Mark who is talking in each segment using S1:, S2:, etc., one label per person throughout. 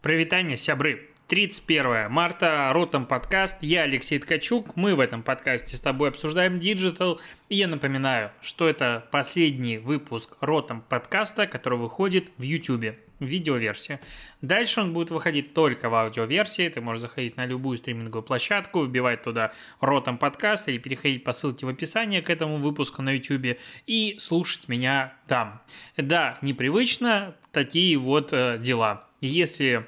S1: Прывітанне, сябры! 31 марта, Ротом подкаст, я Алексей Ткачук, мы в этом подкасте с тобой обсуждаем диджитал, и я напоминаю, что это последний выпуск Ротом подкаста, который выходит в YouTube, видеоверсия. Дальше он будет выходить только в аудиоверсии, ты можешь заходить на любую стриминговую площадку, вбивать туда Ротом подкаст или переходить по ссылке в описании к этому выпуску на YouTube и слушать меня там. Да, непривычно, такие вот э, дела. Если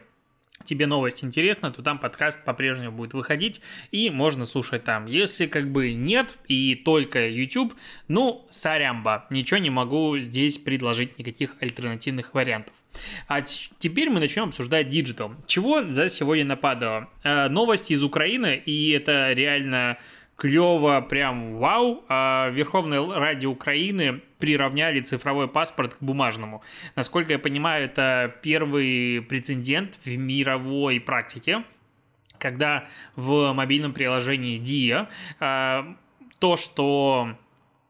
S1: тебе новость интересна, то там подкаст по-прежнему будет выходить, и можно слушать там. Если как бы нет и только YouTube, ну, сорямба, ничего не могу здесь предложить никаких альтернативных вариантов. А теперь мы начнем обсуждать диджитал. Чего за сегодня нападало? Э, новости из Украины, и это реально клево, прям вау. А Верховная Ради Украины приравняли цифровой паспорт к бумажному. Насколько я понимаю, это первый прецедент в мировой практике, когда в мобильном приложении DIA а, то, что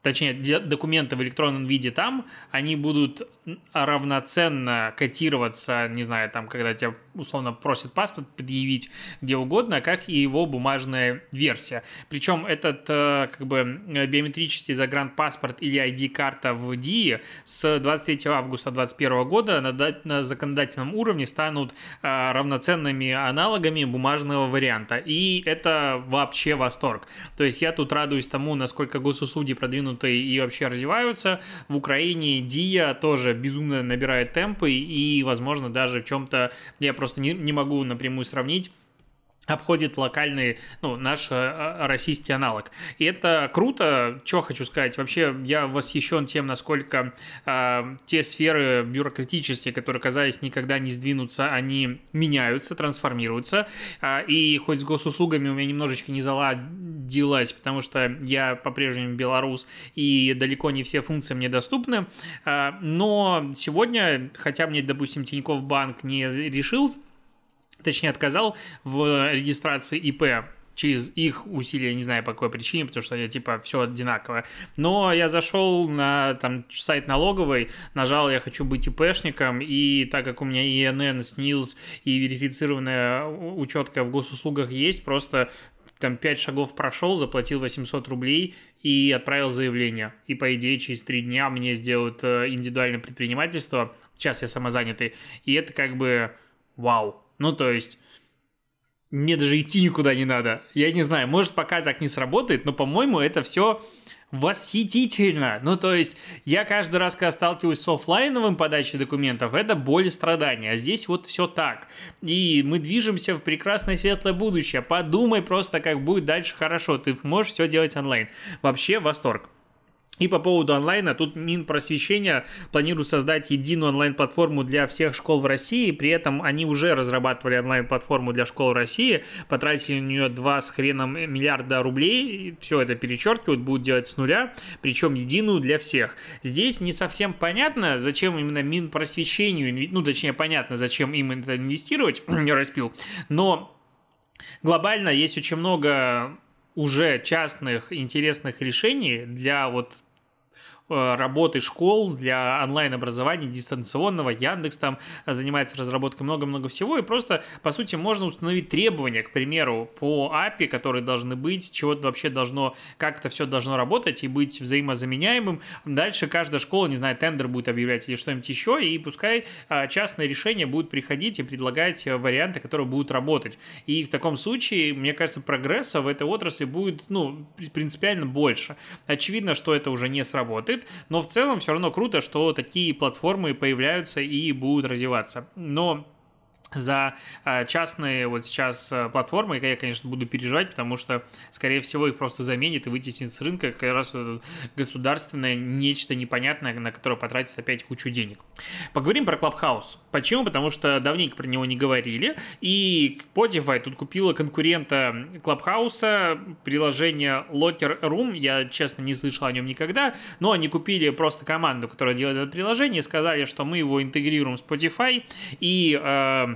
S1: точнее, документы в электронном виде там, они будут равноценно котироваться, не знаю, там, когда тебя условно просят паспорт предъявить где угодно, как и его бумажная версия. Причем этот э, как бы биометрический загранпаспорт или ID-карта в ДИИ с 23 августа 2021 года на, законодательном уровне станут э, равноценными аналогами бумажного варианта. И это вообще восторг. То есть я тут радуюсь тому, насколько госуслуги продвинутые и вообще развиваются. В Украине ДИА тоже безумно набирает темпы и, возможно, даже в чем-то я просто не, не могу напрямую сравнить обходит локальный, ну, наш э, российский аналог. И это круто. Что хочу сказать? Вообще, я восхищен тем, насколько э, те сферы бюрократические, которые, казались, никогда не сдвинутся, они меняются, трансформируются. Э, и хоть с госуслугами у меня немножечко не заладилось, потому что я по-прежнему белорус, и далеко не все функции мне доступны. Э, но сегодня, хотя мне, допустим, Тинькофф Банк не решил точнее отказал в регистрации ИП через их усилия, не знаю по какой причине, потому что я типа все одинаково. Но я зашел на там сайт налоговой, нажал я хочу быть ИПшником, и так как у меня ИНН, СНИЛС и верифицированная учетка в госуслугах есть, просто там 5 шагов прошел, заплатил 800 рублей и отправил заявление. И, по идее, через 3 дня мне сделают э, индивидуальное предпринимательство. Сейчас я самозанятый. И это как бы вау. Ну, то есть, мне даже идти никуда не надо. Я не знаю, может, пока так не сработает, но, по-моему, это все восхитительно. Ну, то есть, я каждый раз, когда сталкиваюсь с офлайновым подачей документов, это боль и страдания. А здесь вот все так. И мы движемся в прекрасное светлое будущее. Подумай просто, как будет дальше хорошо. Ты можешь все делать онлайн. Вообще восторг. И по поводу онлайна, тут Минпросвещение планирует создать единую онлайн-платформу для всех школ в России, при этом они уже разрабатывали онлайн-платформу для школ России, потратили на нее 2 с хреном миллиарда рублей, все это перечеркивают, будут делать с нуля, причем единую для всех. Здесь не совсем понятно, зачем именно Минпросвещению, ну точнее понятно, зачем им это инвестировать, не распил, но глобально есть очень много уже частных интересных решений для вот работы школ для онлайн-образования дистанционного. Яндекс там занимается разработкой много-много всего. И просто, по сути, можно установить требования, к примеру, по API, которые должны быть, чего вообще должно, как это все должно работать и быть взаимозаменяемым. Дальше каждая школа, не знаю, тендер будет объявлять или что-нибудь еще, и пускай а, частные решения будут приходить и предлагать варианты, которые будут работать. И в таком случае, мне кажется, прогресса в этой отрасли будет, ну, принципиально больше. Очевидно, что это уже не сработает, будет, но в целом все равно круто, что такие платформы появляются и будут развиваться. Но за э, частные вот сейчас э, платформы, я, конечно, буду переживать, потому что, скорее всего, их просто заменит и вытеснит с рынка как раз вот государственное нечто непонятное, на которое потратить опять кучу денег. Поговорим про Clubhouse. Почему? Потому что давненько про него не говорили, и Spotify тут купила конкурента Clubhouse, приложение Locker Room, я, честно, не слышал о нем никогда, но они купили просто команду, которая делает это приложение, сказали, что мы его интегрируем в Spotify, и э,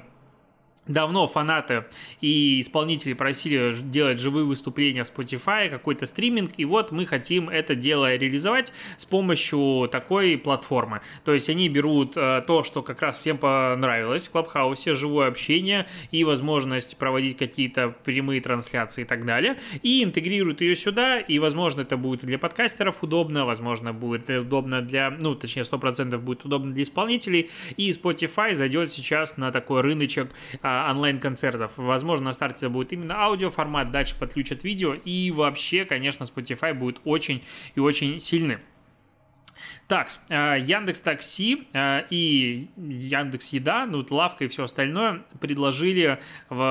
S1: Давно фанаты и исполнители просили делать живые выступления в Spotify, какой-то стриминг, и вот мы хотим это дело реализовать с помощью такой платформы. То есть они берут э, то, что как раз всем понравилось в Клабхаусе, живое общение и возможность проводить какие-то прямые трансляции и так далее, и интегрируют ее сюда, и, возможно, это будет для подкастеров удобно, возможно, будет удобно для, ну, точнее, 100% будет удобно для исполнителей, и Spotify зайдет сейчас на такой рыночек а, онлайн-концертов. Возможно, на старте будет именно аудиоформат, дальше подключат видео, и вообще, конечно, Spotify будет очень и очень сильным. Так, э, Яндекс Такси э, и Яндекс Еда, ну, лавка и все остальное предложили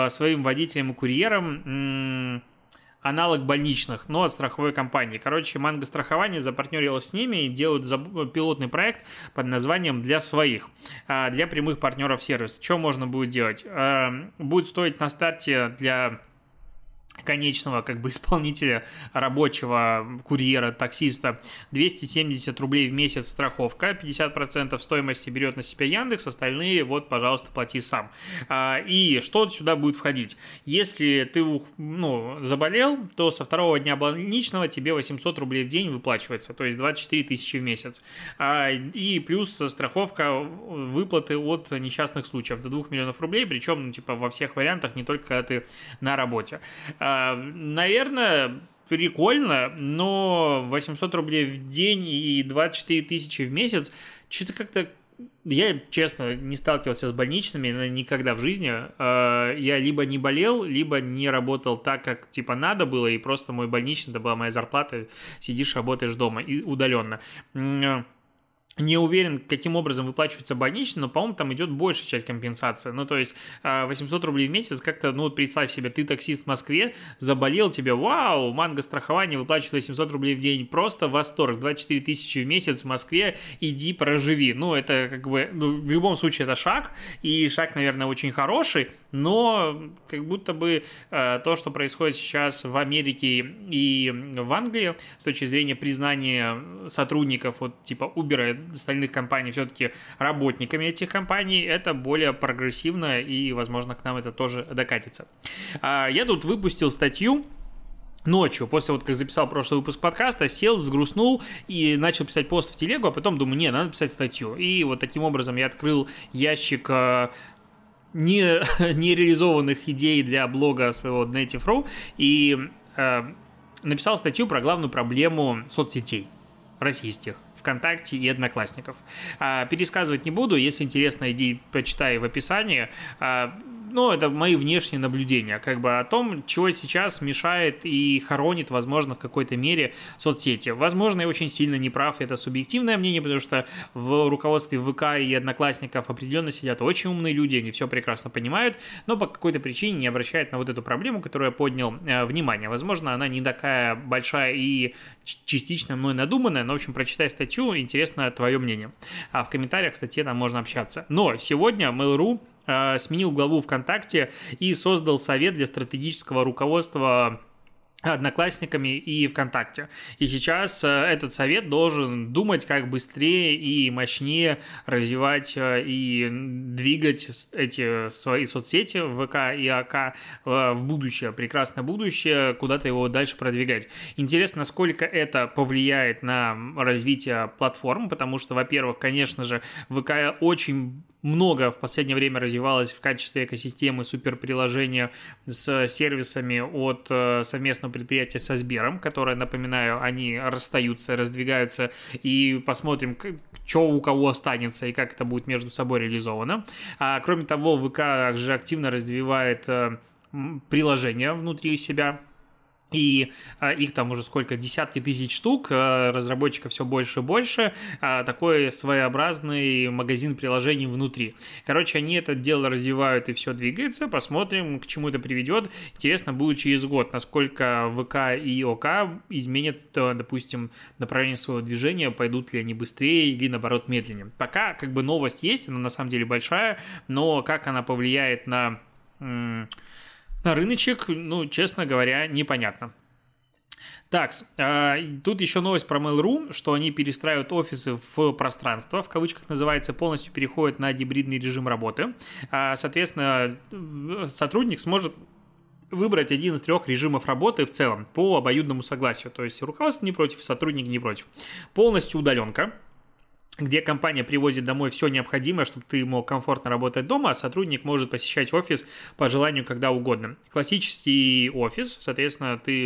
S1: своим водителям и курьерам аналог больничных, но от страховой компании. Короче, Манго страхование запартнерилось с ними и делают пилотный проект под названием «Для своих», а, для прямых партнеров сервиса. Что можно будет делать? Э, будет стоить на старте для конечного как бы исполнителя рабочего курьера, таксиста 270 рублей в месяц страховка, 50% стоимости берет на себя Яндекс, остальные вот, пожалуйста, плати сам. А, и что сюда будет входить? Если ты ну, заболел, то со второго дня больничного тебе 800 рублей в день выплачивается, то есть 24 тысячи в месяц. А, и плюс страховка выплаты от несчастных случаев до 2 миллионов рублей, причем, ну, типа, во всех вариантах, не только когда ты на работе. А, наверное, прикольно, но 800 рублей в день и 24 тысячи в месяц, что-то как-то я, честно, не сталкивался с больничными никогда в жизни. А, я либо не болел, либо не работал так, как типа надо было, и просто мой больничный, это была моя зарплата, сидишь, работаешь дома и удаленно не уверен, каким образом выплачивается больничный, но, по-моему, там идет большая часть компенсации. Ну, то есть 800 а, рублей в месяц, как-то, ну, вот представь себе, ты таксист в Москве, заболел тебе, вау, манго страхование выплачивает 800 рублей в день, просто восторг, 24 тысячи в месяц в Москве, иди проживи. Ну, это как бы, ну, в любом случае это шаг, и шаг, наверное, очень хороший, но как будто бы э, то, что происходит сейчас в Америке и в Англии с точки зрения признания сотрудников вот типа Uber остальных компаний все-таки работниками этих компаний, это более прогрессивно и, возможно, к нам это тоже докатится. А, я тут выпустил статью ночью, после вот как записал прошлый выпуск подкаста, сел, взгрустнул и начал писать пост в телегу, а потом думаю, не, надо писать статью. И вот таким образом я открыл ящик э, не, нереализованных идей для блога своего Native.ru и э, написал статью про главную проблему соцсетей российских. ВКонтакте и Одноклассников. А, пересказывать не буду, если интересно, иди почитай в описании. Ну, это мои внешние наблюдения, как бы о том, чего сейчас мешает и хоронит, возможно, в какой-то мере соцсети. Возможно, я очень сильно не прав, это субъективное мнение, потому что в руководстве ВК и Одноклассников определенно сидят очень умные люди, они все прекрасно понимают, но по какой-то причине не обращают на вот эту проблему, которую я поднял, э, внимание. Возможно, она не такая большая и частично мной надуманная, но, в общем, прочитай статью, интересно твое мнение. А в комментариях, кстати, там можно общаться. Но сегодня Mail.ru сменил главу ВКонтакте и создал совет для стратегического руководства Одноклассниками и ВКонтакте. И сейчас э, этот совет должен думать, как быстрее и мощнее развивать э, и двигать эти свои соцсети ВК и АК в будущее, прекрасное будущее, куда-то его дальше продвигать. Интересно, насколько это повлияет на развитие платформ, потому что, во-первых, конечно же, ВК очень много в последнее время развивалось в качестве экосистемы суперприложения с сервисами от э, предприятия со Сбером, которое, напоминаю, они расстаются, раздвигаются, и посмотрим, что у кого останется и как это будет между собой реализовано. А, кроме того, ВК также активно развивает э, приложения внутри себя, и а, их там уже сколько, десятки тысяч штук, а, разработчиков все больше и больше, а, такой своеобразный магазин приложений внутри. Короче, они это дело развивают и все двигается, посмотрим, к чему это приведет. Интересно будет через год, насколько ВК и ОК изменят, допустим, направление своего движения, пойдут ли они быстрее или, наоборот, медленнее. Пока как бы новость есть, она на самом деле большая, но как она повлияет на на рыночек, ну, честно говоря, непонятно. Так, а, тут еще новость про Mail.ru, что они перестраивают офисы в пространство, в кавычках называется, полностью переходят на гибридный режим работы. А, соответственно, сотрудник сможет выбрать один из трех режимов работы в целом по обоюдному согласию. То есть руководство не против, сотрудник не против. Полностью удаленка, где компания привозит домой все необходимое, чтобы ты мог комфортно работать дома, а сотрудник может посещать офис по желанию когда угодно. Классический офис, соответственно, ты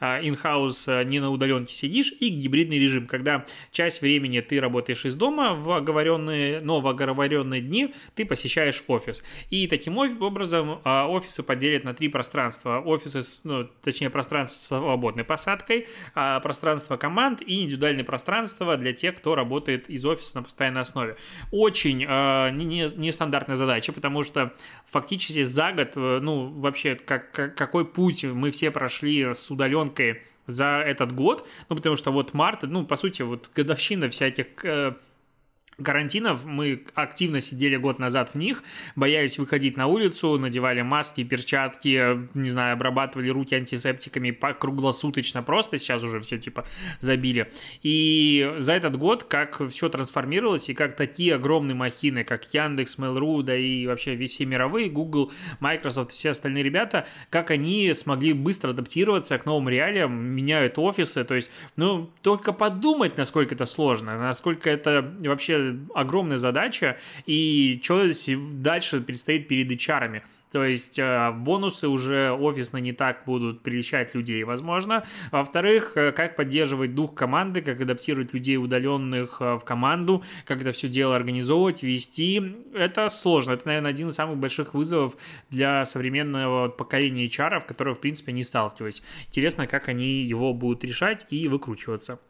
S1: in-house а, а, не на удаленке сидишь, и гибридный режим, когда часть времени ты работаешь из дома в оговоренные, но в оговоренные дни ты посещаешь офис. И таким образом а, офисы поделят на три пространства. Офисы, ну, точнее, пространство с свободной посадкой, пространство команд и индивидуальное пространство для тех, кто работает из из офиса на постоянной основе. Очень э, нестандартная не задача, потому что фактически за год, э, ну, вообще, как, как, какой путь мы все прошли с удаленкой за этот год, ну, потому что вот март, ну, по сути, вот годовщина всяких э, карантинов мы активно сидели год назад в них, боялись выходить на улицу, надевали маски, перчатки, не знаю, обрабатывали руки антисептиками круглосуточно просто, сейчас уже все типа забили. И за этот год как все трансформировалось, и как такие огромные махины, как Яндекс, Mail.ru, да и вообще все мировые, Google, Microsoft, все остальные ребята, как они смогли быстро адаптироваться к новым реалиям, меняют офисы, то есть, ну, только подумать, насколько это сложно, насколько это вообще огромная задача, и что дальше предстоит перед HR. То есть э, бонусы уже офисно не так будут прельщать людей, возможно. Во-вторых, э, как поддерживать дух команды, как адаптировать людей удаленных э, в команду, как это все дело организовывать, вести. Это сложно. Это, наверное, один из самых больших вызовов для современного поколения HR, которое, в принципе, не сталкивались. Интересно, как они его будут решать и выкручиваться.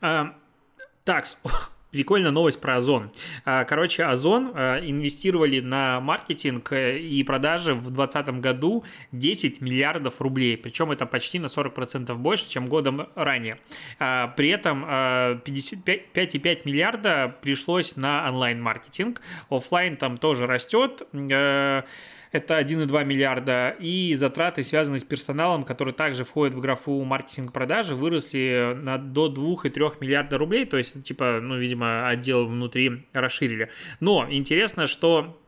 S1: Так, Прикольная новость про Озон. А, короче, Озон а, инвестировали на маркетинг э, и продажи в 2020 году 10 миллиардов рублей. Причем это почти на 40% больше, чем годом ранее. А, при этом 5,5 миллиарда пришлось на онлайн-маркетинг. Оффлайн там тоже растет. Это 1,2 миллиарда, и затраты, связанные с персоналом, который также входит в графу маркетинг-продажи, выросли на, до 2,3 миллиарда рублей, то есть, типа, ну, видимо, отдел внутри расширили. Но интересно, что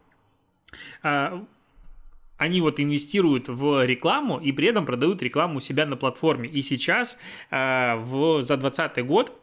S1: а, они вот инвестируют в рекламу и при этом продают рекламу у себя на платформе. И сейчас э, в, за 2020 год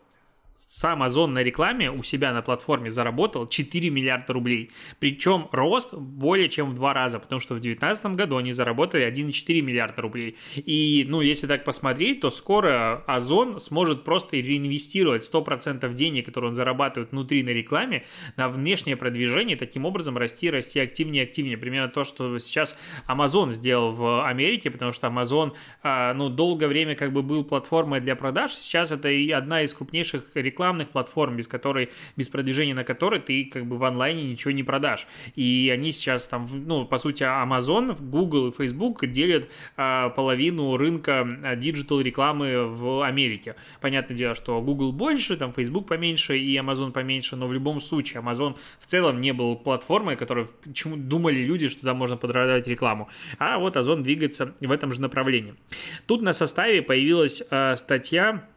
S1: сам Озон на рекламе у себя на платформе заработал 4 миллиарда рублей. Причем рост более чем в два раза, потому что в 2019 году они заработали 1,4 миллиарда рублей. И, ну, если так посмотреть, то скоро Озон сможет просто реинвестировать 100% денег, которые он зарабатывает внутри на рекламе, на внешнее продвижение, таким образом расти, расти активнее активнее. Примерно то, что сейчас Amazon сделал в Америке, потому что Amazon, а, ну, долгое время как бы был платформой для продаж, сейчас это и одна из крупнейших рекламных платформ, без которой, без продвижения на которой ты как бы в онлайне ничего не продашь. И они сейчас там, ну, по сути, Amazon, Google и Facebook делят а, половину рынка диджитал рекламы в Америке. Понятное дело, что Google больше, там Facebook поменьше и Amazon поменьше, но в любом случае Amazon в целом не был платформой, которой почему думали люди, что туда можно продавать рекламу. А вот Озон двигается в этом же направлении. Тут на составе появилась э, статья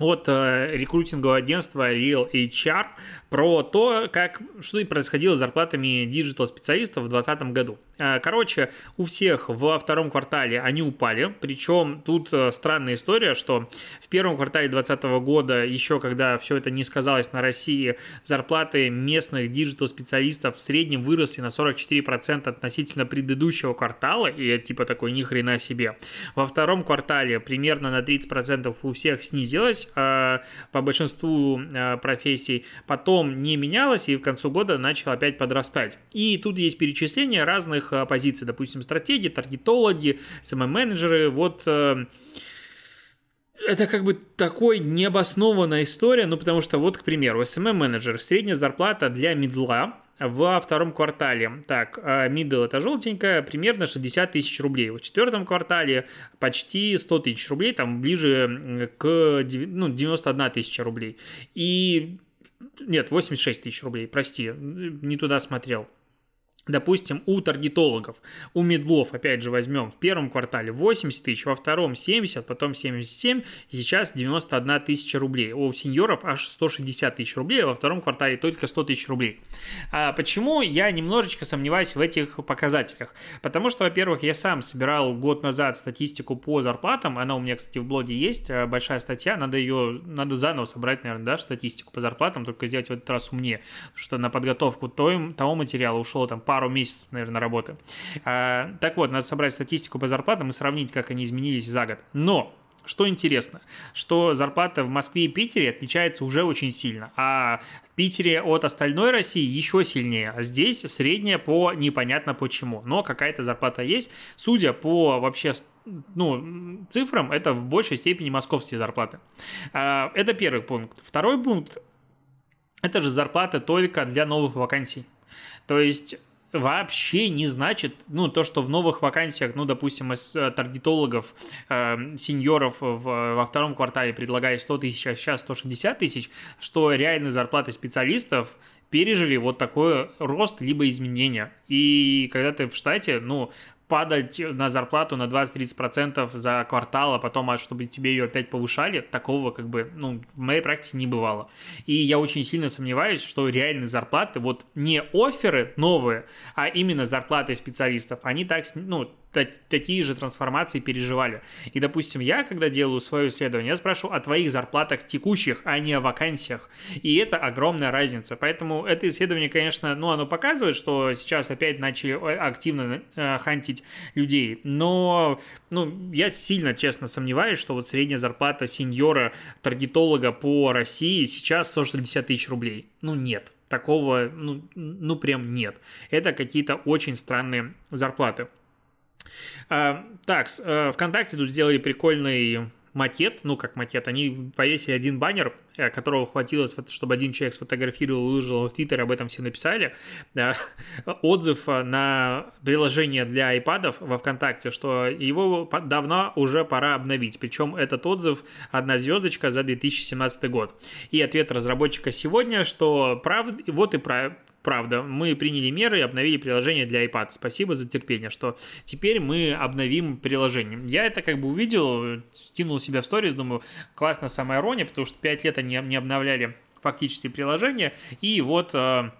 S1: от э, рекрутингового агентства Real HR про то, как, что и происходило с зарплатами диджитал-специалистов в 2020 году. Э, короче, у всех во втором квартале они упали, причем тут э, странная история, что в первом квартале 2020 года, еще когда все это не сказалось на России, зарплаты местных диджитал-специалистов в среднем выросли на 44% относительно предыдущего квартала, и это типа такой ни хрена себе. Во втором квартале примерно на 30% у всех снизилось, Э, по большинству э, профессий, потом не менялось и в концу года начал опять подрастать. И тут есть перечисление разных э, позиций, допустим, стратегии, таргетологи, SMM-менеджеры, вот это как бы такой необоснованная история, ну потому что вот, к примеру, SMM-менеджер, средняя зарплата для медла во втором квартале. Так, middle это желтенькая, примерно 60 тысяч рублей. В четвертом квартале почти 100 тысяч рублей, там ближе к ну, 91 тысяча рублей. И нет, 86 тысяч рублей, прости, не туда смотрел. Допустим, у таргетологов, у медлов, опять же, возьмем в первом квартале 80 тысяч, во втором 70, потом 77, и сейчас 91 тысяча рублей. У сеньоров аж 160 тысяч рублей, а во втором квартале только 100 тысяч рублей. А почему я немножечко сомневаюсь в этих показателях? Потому что, во-первых, я сам собирал год назад статистику по зарплатам, она у меня, кстати, в блоге есть, э, большая статья, надо ее, надо заново собрать, наверное, да, статистику по зарплатам, только сделать в этот раз умнее, потому что на подготовку того, того материала ушло там пару месяцев, наверное, работы. А, так вот, надо собрать статистику по зарплатам и сравнить, как они изменились за год. Но что интересно, что зарплата в Москве и Питере отличается уже очень сильно, а в Питере от остальной России еще сильнее, а здесь средняя по непонятно почему, но какая-то зарплата есть, судя по вообще ну, цифрам, это в большей степени московские зарплаты. А, это первый пункт. Второй пункт – это же зарплата только для новых вакансий. То есть вообще не значит, ну, то, что в новых вакансиях, ну, допустим, из э, таргетологов, э, сеньоров в, во втором квартале предлагают 100 тысяч, а сейчас 160 тысяч, что реальные зарплаты специалистов пережили вот такой рост либо изменения. И когда ты в штате, ну, падать на зарплату на 20-30% за квартал, а потом, а чтобы тебе ее опять повышали, такого как бы, ну, в моей практике не бывало. И я очень сильно сомневаюсь, что реальные зарплаты, вот не оферы новые, а именно зарплаты специалистов, они так, ну, такие же трансформации переживали. И, допустим, я, когда делаю свое исследование, я спрашиваю о твоих зарплатах текущих, а не о вакансиях. И это огромная разница. Поэтому это исследование, конечно, ну, оно показывает, что сейчас опять начали э, активно э, хантить людей. Но, ну, я сильно, честно, сомневаюсь, что вот средняя зарплата сеньора таргетолога по России сейчас 160 тысяч рублей. Ну, нет такого, ну, ну прям нет. Это какие-то очень странные зарплаты. А, так, э, ВКонтакте тут сделали прикольный макет, ну как макет, они повесили один баннер, э, которого хватило, чтобы один человек сфотографировал, выложил в Твиттер, об этом все написали. Отзыв на приложение для iPad во ВКонтакте, что его давно уже пора обновить. Причем этот отзыв одна звездочка за 2017 год. И ответ разработчика сегодня, что прав... вот и прав правда, мы приняли меры и обновили приложение для iPad. Спасибо за терпение, что теперь мы обновим приложение. Я это как бы увидел, скинул себя в сторис, думаю, классно самая ирония, потому что 5 лет они не обновляли фактически приложение, и вот э,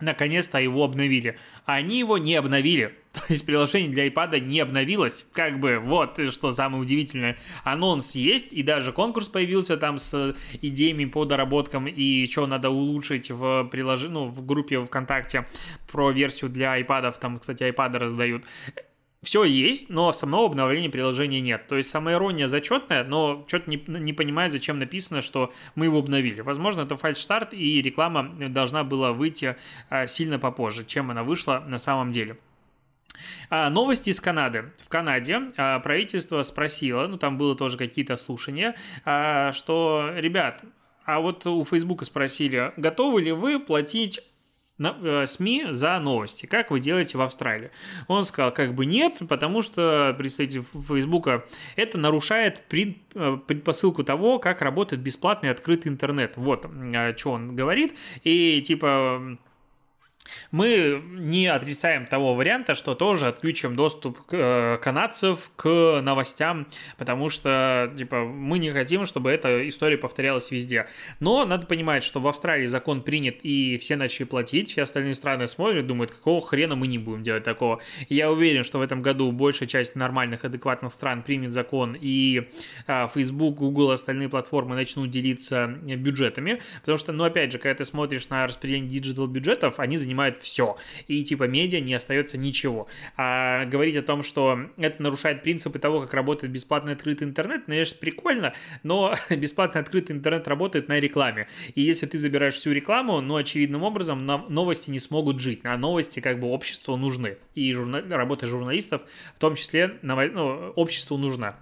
S1: наконец-то его обновили. Они его не обновили. То есть приложение для iPad не обновилось. Как бы вот что самое удивительное. Анонс есть, и даже конкурс появился там с идеями по доработкам и что надо улучшить в приложении, ну, в группе ВКонтакте про версию для iPad. Там, кстати, iPad раздают все есть, но самого обновления приложения нет. То есть самая ирония зачетная, но что-то не, не понимаю, зачем написано, что мы его обновили. Возможно, это фальш-старт, и реклама должна была выйти а, сильно попозже, чем она вышла на самом деле. А, новости из Канады. В Канаде а, правительство спросило, ну там было тоже какие-то слушания, что, ребят, а вот у Фейсбука спросили, готовы ли вы платить СМИ за новости, как вы делаете в Австралии. Он сказал, как бы нет, потому что представитель Фейсбука это нарушает э, предпосылку того, как работает бесплатный открытый интернет. Вот что он говорит. И типа мы не отрицаем того варианта, что тоже отключим доступ э, канадцев к новостям, потому что, типа, мы не хотим, чтобы эта история повторялась везде. Но надо понимать, что в Австралии закон принят, и все начали платить, все остальные страны смотрят, думают, какого хрена мы не будем делать такого. И я уверен, что в этом году большая часть нормальных, адекватных стран примет закон, и э, Facebook, Google, остальные платформы начнут делиться бюджетами, потому что, ну, опять же, когда ты смотришь на распределение диджитал бюджетов, они занимают занимают все. И типа медиа не остается ничего. А говорить о том, что это нарушает принципы того, как работает бесплатный открытый интернет, конечно, прикольно, но бесплатный открытый интернет работает на рекламе. И если ты забираешь всю рекламу, ну, очевидным образом, новости не смогут жить. А новости как бы обществу нужны. И журна... работа журналистов в том числе ну, обществу нужна.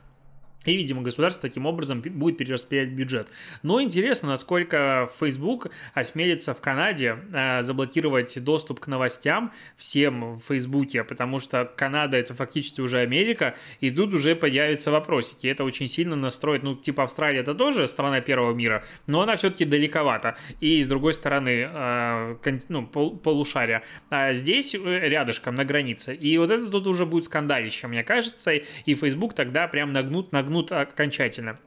S1: И, видимо, государство таким образом будет перераспределять бюджет. Но интересно, насколько Facebook осмелится в Канаде э, заблокировать доступ к новостям всем в Фейсбуке, потому что Канада это фактически уже Америка, и тут уже появятся вопросики. Это очень сильно настроит, ну, типа Австралия это тоже страна первого мира, но она все-таки далековато. И с другой стороны, э, ну, полушария. А здесь э, рядышком, на границе. И вот это тут уже будет скандалище, мне кажется, и Facebook тогда прям нагнут, поймут окончательно.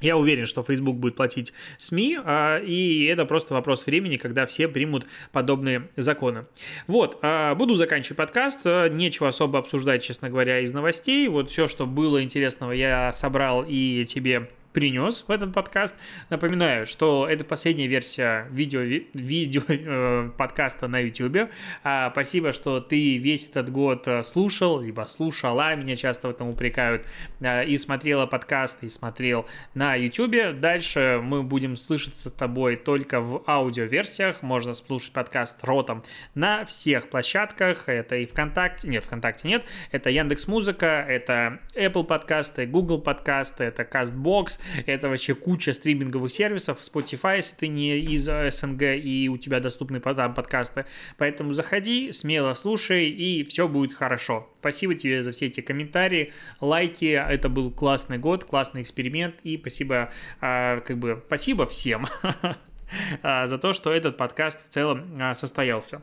S1: Я уверен, что Facebook будет платить СМИ, а, и это просто вопрос времени, когда все примут подобные законы. Вот, а, буду заканчивать подкаст. Нечего особо обсуждать, честно говоря, из новостей. Вот все, что было интересного, я собрал и тебе принес в этот подкаст. Напоминаю, что это последняя версия видео, видео э, подкаста на YouTube. А, спасибо, что ты весь этот год э, слушал, либо слушала, меня часто в этом упрекают, э, и смотрела подкаст, и смотрел на YouTube. Дальше мы будем слышаться с тобой только в аудиоверсиях. Можно слушать подкаст ротом на всех площадках. Это и ВКонтакте, нет, ВКонтакте нет. Это Яндекс Музыка, это Apple подкасты, Google подкасты, это CastBox, это вообще куча стриминговых сервисов, Spotify, если ты не из СНГ и у тебя доступны там подкасты. Поэтому заходи, смело слушай, и все будет хорошо. Спасибо тебе за все эти комментарии, лайки. Это был классный год, классный эксперимент, и спасибо, а, как бы, спасибо всем а, за то, что этот подкаст в целом а, состоялся.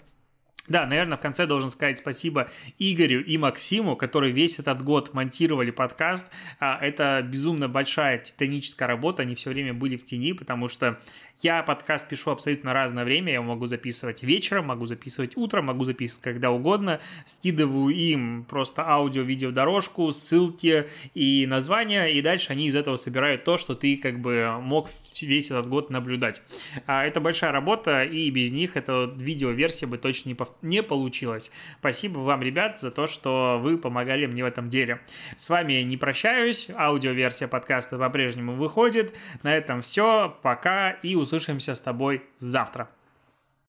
S1: Да, наверное, в конце должен сказать спасибо Игорю и Максиму, которые весь этот год монтировали подкаст. А, это безумно большая титаническая работа, они все время были в тени, потому что я подкаст пишу абсолютно разное время, я могу записывать вечером, могу записывать утром, могу записывать когда угодно, скидываю им просто аудио-видео дорожку, ссылки и названия, и дальше они из этого собирают то, что ты как бы мог весь этот год наблюдать. А, это большая работа, и без них эта видео-версия бы точно не, пов... не получилась. Спасибо вам, ребят, за то, что вы помогали мне в этом деле. С вами не прощаюсь, аудиоверсия подкаста по-прежнему выходит. На этом все, пока и услышимся с тобой завтра.